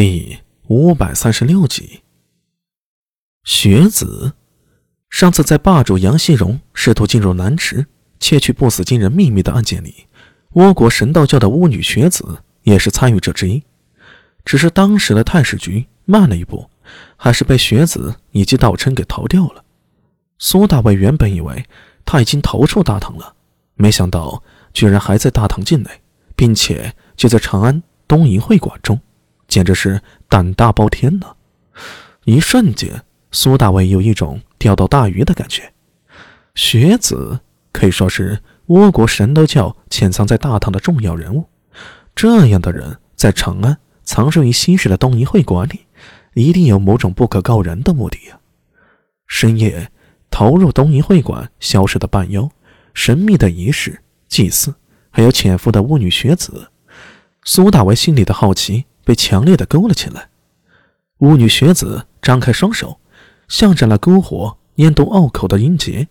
第五百三十六集，学子上次在霸主杨希荣试图进入南池窃取不死金人秘密的案件里，倭国神道教的巫女学子也是参与者之一。只是当时的太史局慢了一步，还是被学子以及道琛给逃掉了。苏大伟原本以为他已经逃出大唐了，没想到居然还在大唐境内，并且就在长安东瀛会馆中。简直是胆大包天呐！一瞬间，苏大伟有一种钓到大鱼的感觉。学子可以说是倭国神道教潜藏在大唐的重要人物，这样的人在长安藏身于西市的东瀛会馆里，一定有某种不可告人的目的呀！深夜逃入东瀛会馆消失的半妖，神秘的仪式、祭祀，还有潜伏的巫女学子，苏大为心里的好奇。被强烈的勾了起来。巫女学子张开双手，向着那篝火念动拗口的音节。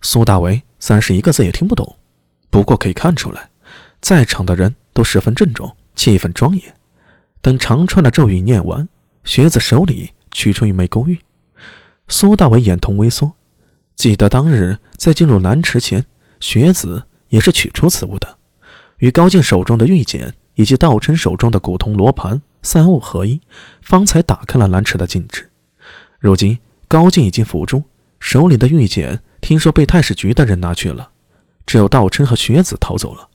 苏大为三十一个字也听不懂，不过可以看出来，在场的人都十分郑重，气氛庄严。等长串的咒语念完，学子手里取出一枚勾玉。苏大为眼瞳微缩，记得当日在进入南池前，学子也是取出此物的，与高进手中的玉简。以及道琛手中的古铜罗盘三物合一，方才打开了蓝池的禁制。如今高进已经伏诛，手里的玉简听说被太史局的人拿去了，只有道琛和学子逃走了。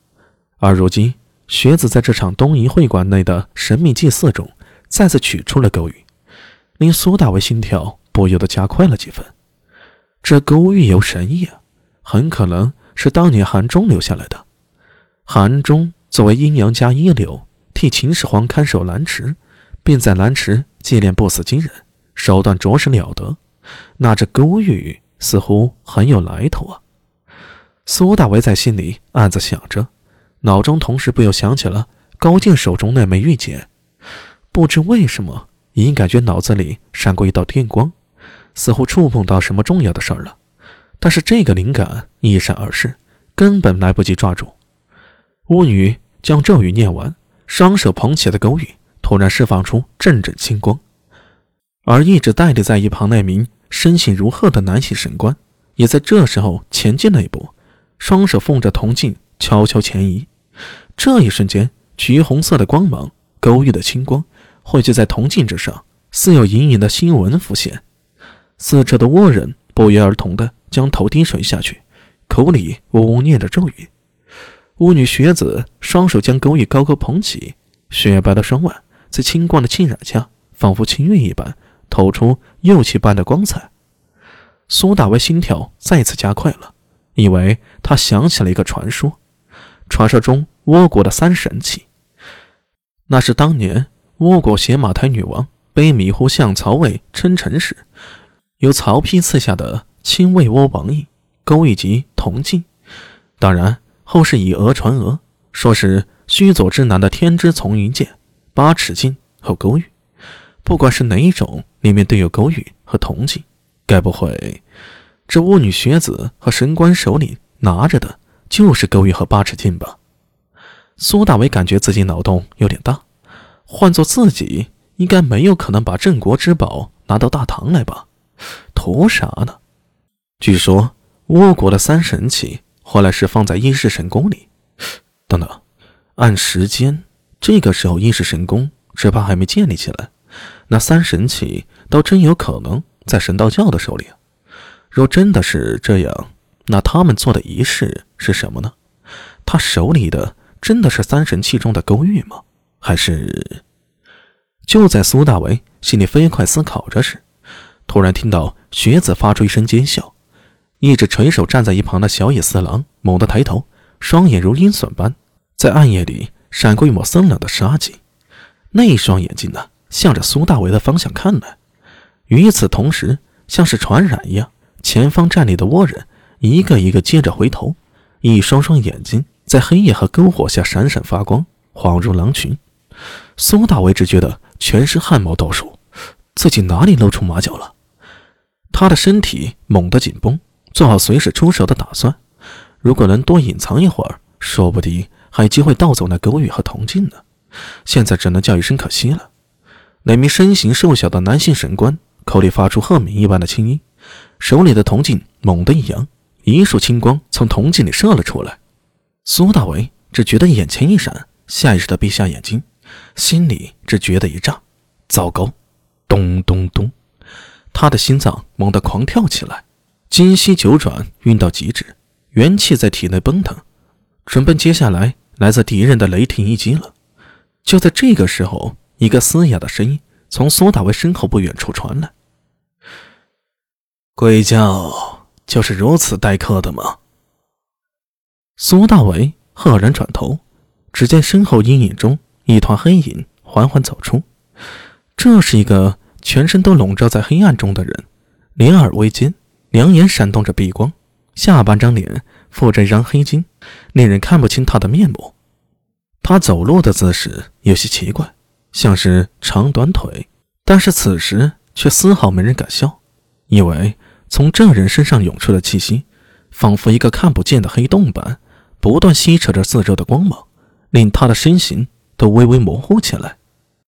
而如今学子在这场东瀛会馆内的神秘祭祀中，再次取出了勾玉，令苏大为心跳不由得加快了几分。这勾玉有神意啊，很可能是当年韩忠留下来的。韩忠。作为阴阳家一流，替秦始皇看守蓝池，并在蓝池祭炼不死金人，手段着实了得。那这勾玉似乎很有来头啊！苏大为在心里暗自想着，脑中同时不由想起了高进手中那枚玉简。不知为什么，隐隐感觉脑子里闪过一道电光，似乎触碰到什么重要的事儿了。但是这个灵感一闪而逝，根本来不及抓住。巫女。将咒语念完，双手捧起的勾玉突然释放出阵阵青光，而一直呆立在一旁那名身形如鹤的男性神官，也在这时候前进了一步，双手奉着铜镜悄悄前移。这一瞬间，橘红色的光芒、勾玉的青光汇聚在铜镜之上，似有隐隐的新纹浮现。四周的倭人不约而同地将头低垂下去，口里呜呜念着咒语。巫女学子双手将勾玉高高捧起，雪白的双腕在青光的浸染下，仿佛青玉一般，透出釉器般的光彩。苏大为心跳再次加快了，因为他想起了一个传说：传说中倭国的三神器，那是当年倭国邪马台女王被迷糊向曹魏称臣时，由曹丕赐下的亲卫倭王印、勾玉及铜镜。当然。后世以讹传讹，说是须佐之男的天之丛云剑、八尺镜和勾玉。不管是哪一种，里面都有勾玉和铜镜。该不会，这巫女学子和神官手里拿着的就是勾玉和八尺镜吧？苏大伟感觉自己脑洞有点大，换做自己，应该没有可能把镇国之宝拿到大唐来吧？图啥呢？据说倭国的三神器。后来是放在阴世神宫里。等等，按时间，这个时候阴世神宫只怕还没建立起来。那三神器倒真有可能在神道教的手里。啊若真的是这样，那他们做的仪式是什么呢？他手里的真的是三神器中的勾玉吗？还是……就在苏大为心里飞快思考着时，突然听到学子发出一声尖笑。一直垂手站在一旁的小野四郎猛地抬头，双眼如鹰隼般在暗夜里闪过一抹森冷的杀机。那一双眼睛呢，向着苏大为的方向看来。与此同时，像是传染一样，前方站立的倭人一个一个接着回头，一双双眼睛在黑夜和篝火下闪闪发光，恍如狼群。苏大为只觉得全身汗毛倒竖，自己哪里露出马脚了？他的身体猛地紧绷。做好随时出手的打算，如果能多隐藏一会儿，说不定还有机会盗走那勾玉和铜镜呢。现在只能叫一声可惜了。那名身形瘦小的男性神官口里发出鹤鸣一般的轻音，手里的铜镜猛地一扬，一束青光从铜镜里射了出来。苏大为只觉得眼前一闪，下意识的闭下眼睛，心里只觉得一炸，糟糕！咚咚咚，他的心脏猛地狂跳起来，今夕九转运到极致，元气在体内奔腾，准备接下来来自敌人的雷霆一击了。就在这个时候。一个嘶哑的声音从苏大为身后不远处传来：“鬼教就是如此待客的吗？”苏大为赫然转头，只见身后阴影中一团黑影缓缓走出。这是一个全身都笼罩在黑暗中的人，脸耳微尖，两眼闪动着碧光，下半张脸覆着一张黑巾，令人看不清他的面目。他走路的姿势有些奇怪。像是长短腿，但是此时却丝毫没人敢笑，因为从这人身上涌出的气息，仿佛一个看不见的黑洞般，不断吸扯着四周的光芒，令他的身形都微微模糊起来。